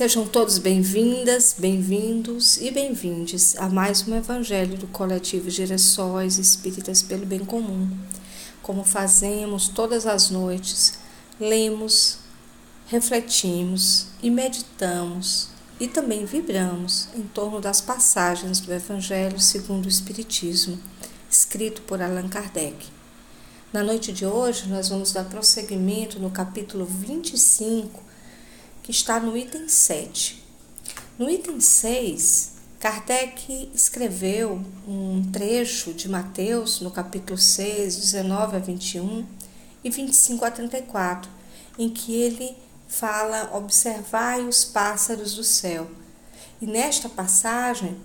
Sejam todos bem-vindas, bem-vindos e bem-vindes a mais um Evangelho do Coletivo Girassóis Espíritas pelo Bem Comum. Como fazemos todas as noites, lemos, refletimos e meditamos e também vibramos em torno das passagens do Evangelho segundo o Espiritismo, escrito por Allan Kardec. Na noite de hoje, nós vamos dar prosseguimento no capítulo 25 que está no item 7. No item 6, Kardec escreveu um trecho de Mateus, no capítulo 6, 19 a 21 e 25 a 34, em que ele fala: Observai os pássaros do céu. E nesta passagem,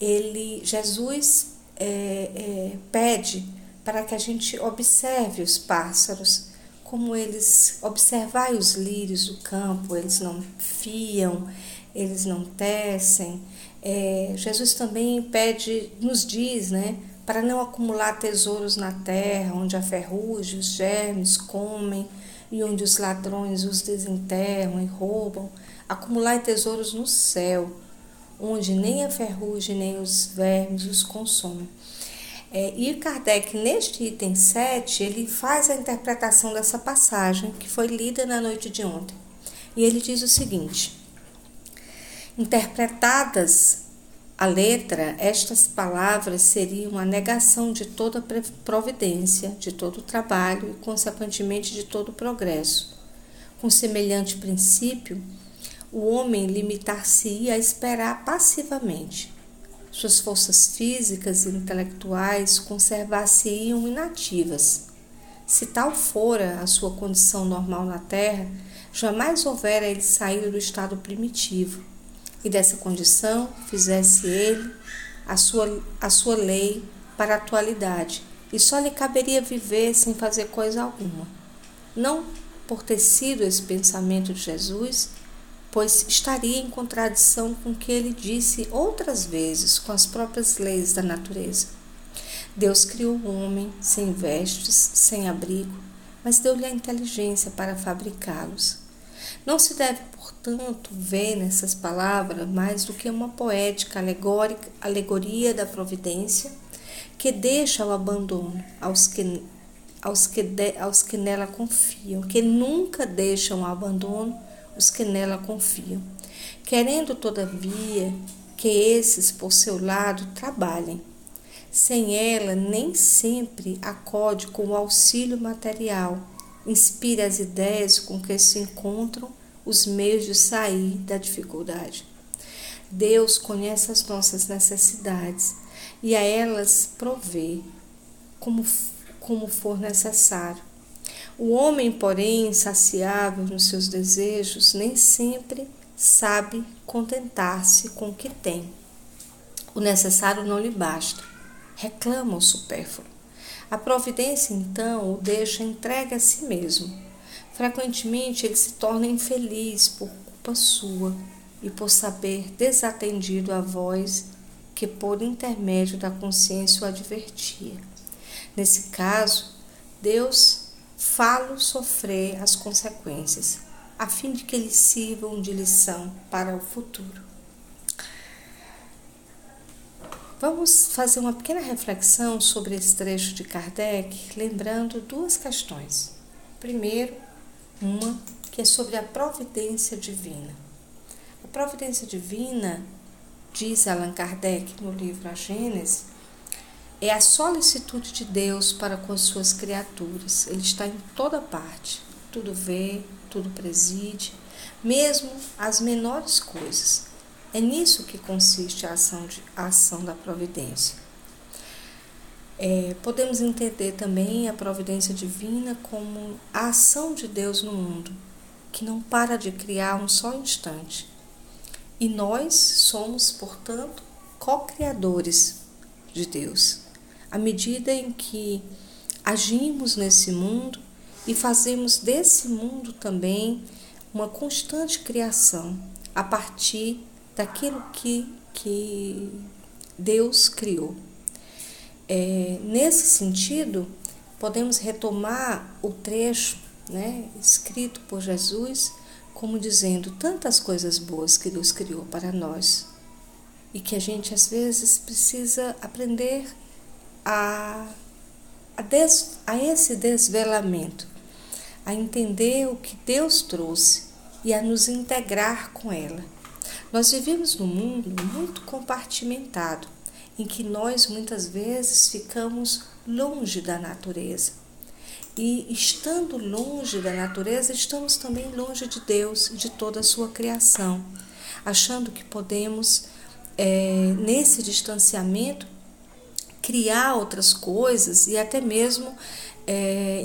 ele, Jesus é, é, pede para que a gente observe os pássaros como eles observai os lírios do campo, eles não fiam, eles não tecem. É, Jesus também pede, nos diz, né, para não acumular tesouros na terra, onde a ferrugem, os germes comem e onde os ladrões os desenterram e roubam. Acumular tesouros no céu, onde nem a ferrugem nem os vermes os consomem. É, e Kardec, neste item 7, ele faz a interpretação dessa passagem que foi lida na noite de ontem. E ele diz o seguinte: Interpretadas a letra, estas palavras seriam a negação de toda providência, de todo trabalho e, consequentemente, de todo progresso. Com semelhante princípio, o homem limitar-se-ia a esperar passivamente suas forças físicas e intelectuais conservar-se-iam inativas. Se tal fora a sua condição normal na Terra, jamais houvera ele saído do estado primitivo, e dessa condição fizesse ele a sua, a sua lei para a atualidade, e só lhe caberia viver sem fazer coisa alguma. Não por ter sido esse pensamento de Jesus pois estaria em contradição com o que ele disse outras vezes com as próprias leis da natureza. Deus criou o homem sem vestes, sem abrigo, mas deu-lhe a inteligência para fabricá-los. Não se deve, portanto, ver nessas palavras mais do que uma poética alegórica, alegoria da providência que deixa o abandono aos que, aos que, de, aos que nela confiam, que nunca deixam o abandono os que nela confiam, querendo, todavia, que esses, por seu lado, trabalhem. Sem ela, nem sempre acode com o auxílio material, inspira as ideias com que se encontram os meios de sair da dificuldade. Deus conhece as nossas necessidades e a elas provê como, como for necessário o homem, porém, insaciável nos seus desejos, nem sempre sabe contentar-se com o que tem. O necessário não lhe basta, reclama o supérfluo. A providência, então, o deixa entregue a si mesmo. Frequentemente ele se torna infeliz por culpa sua e por saber desatendido a voz que, por intermédio da consciência, o advertia. Nesse caso, Deus falo sofrer as consequências, a fim de que eles sirvam de lição para o futuro. Vamos fazer uma pequena reflexão sobre esse trecho de Kardec, lembrando duas questões. Primeiro, uma que é sobre a providência divina. A providência divina, diz Allan Kardec no livro A Gênese, é a solicitude de Deus para com as suas criaturas. Ele está em toda parte, tudo vê, tudo preside, mesmo as menores coisas. É nisso que consiste a ação, de, a ação da providência. É, podemos entender também a providência divina como a ação de Deus no mundo, que não para de criar um só instante. E nós somos, portanto, co-criadores de Deus à medida em que agimos nesse mundo e fazemos desse mundo também uma constante criação a partir daquilo que, que Deus criou. É, nesse sentido, podemos retomar o trecho né, escrito por Jesus como dizendo tantas coisas boas que Deus criou para nós e que a gente às vezes precisa aprender a, a, des, a esse desvelamento, a entender o que Deus trouxe e a nos integrar com ela. Nós vivemos num mundo muito compartimentado, em que nós muitas vezes ficamos longe da natureza. E estando longe da natureza, estamos também longe de Deus de toda a sua criação, achando que podemos, é, nesse distanciamento, criar outras coisas e até mesmo é,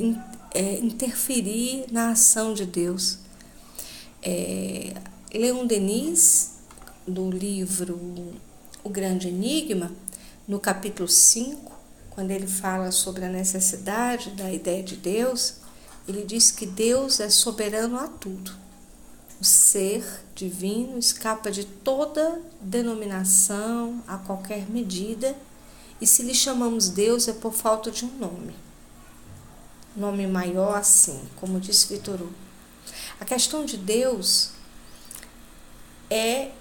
é, interferir na ação de Deus. É, Leon Denis, no livro O Grande Enigma, no capítulo 5, quando ele fala sobre a necessidade da ideia de Deus, ele diz que Deus é soberano a tudo. O ser divino escapa de toda denominação, a qualquer medida, e se lhe chamamos Deus é por falta de um nome. Nome maior assim, como disse Vitor Hugo. A questão de Deus é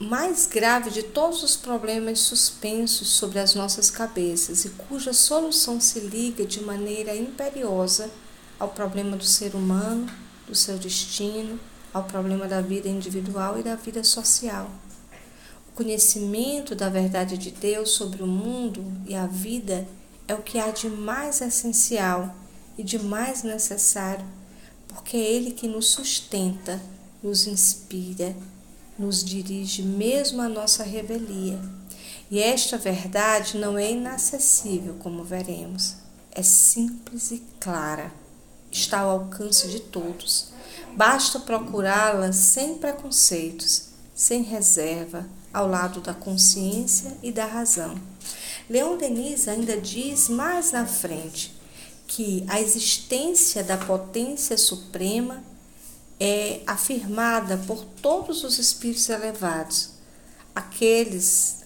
mais grave de todos os problemas suspensos sobre as nossas cabeças e cuja solução se liga de maneira imperiosa ao problema do ser humano, do seu destino, ao problema da vida individual e da vida social. Conhecimento da verdade de Deus sobre o mundo e a vida é o que há de mais essencial e de mais necessário, porque é Ele que nos sustenta, nos inspira nos dirige mesmo à nossa revelia. E esta verdade não é inacessível, como veremos. É simples e clara. Está ao alcance de todos. Basta procurá-la sem preconceitos, sem reserva, ao lado da consciência e da razão. Leon Denis ainda diz mais na frente que a existência da potência suprema é afirmada por todos os espíritos elevados. Aqueles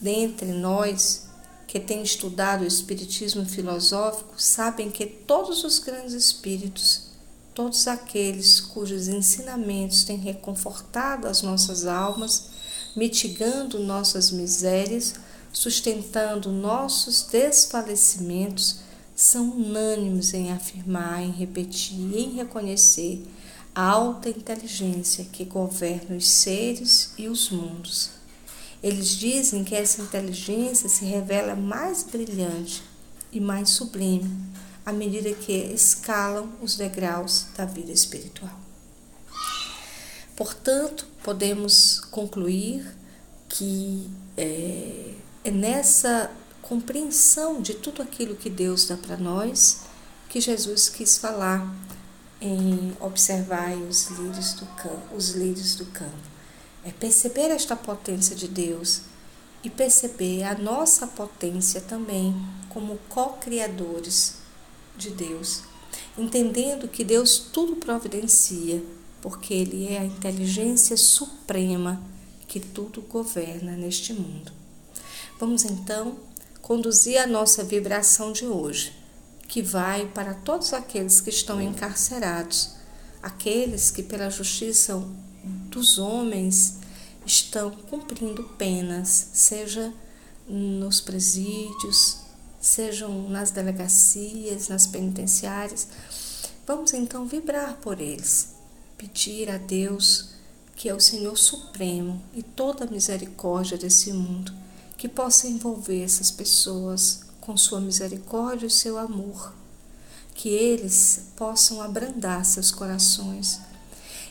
dentre nós que têm estudado o espiritismo filosófico sabem que todos os grandes espíritos, todos aqueles cujos ensinamentos têm reconfortado as nossas almas, mitigando nossas misérias, sustentando nossos desfalecimentos, são unânimes em afirmar, em repetir, em reconhecer a alta inteligência que governa os seres e os mundos. Eles dizem que essa inteligência se revela mais brilhante e mais sublime à medida que escalam os degraus da vida espiritual. Portanto, podemos concluir que é, é nessa compreensão de tudo aquilo que Deus dá para nós que Jesus quis falar em observar os lírios do campo, os lírios do campo. É perceber esta potência de Deus e perceber a nossa potência também como co-criadores de Deus, entendendo que Deus tudo providencia, porque ele é a inteligência suprema que tudo governa neste mundo. Vamos então conduzir a nossa vibração de hoje que vai para todos aqueles que estão encarcerados, aqueles que, pela justiça dos homens, estão cumprindo penas, seja nos presídios, sejam nas delegacias, nas penitenciárias. Vamos então vibrar por eles, pedir a Deus, que é o Senhor Supremo e toda a misericórdia desse mundo, que possa envolver essas pessoas com sua misericórdia e seu amor, que eles possam abrandar seus corações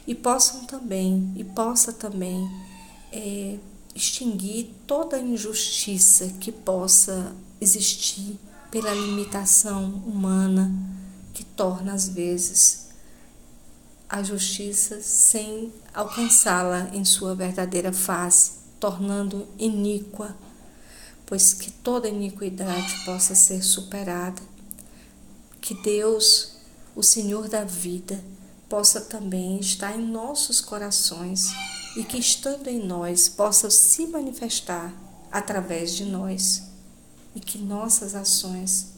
e possam também, e possa também é, extinguir toda injustiça que possa existir pela limitação humana que torna às vezes a justiça sem alcançá-la em sua verdadeira face, tornando iníqua pois que toda iniquidade possa ser superada. Que Deus, o Senhor da vida, possa também estar em nossos corações e que, estando em nós, possa se manifestar através de nós e que nossas ações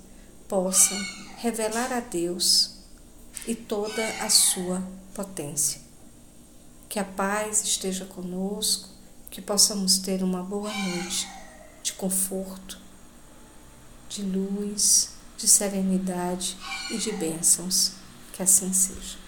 possam revelar a Deus e toda a sua potência. Que a paz esteja conosco, que possamos ter uma boa noite de conforto, de luz, de serenidade e de bênçãos. Que assim seja.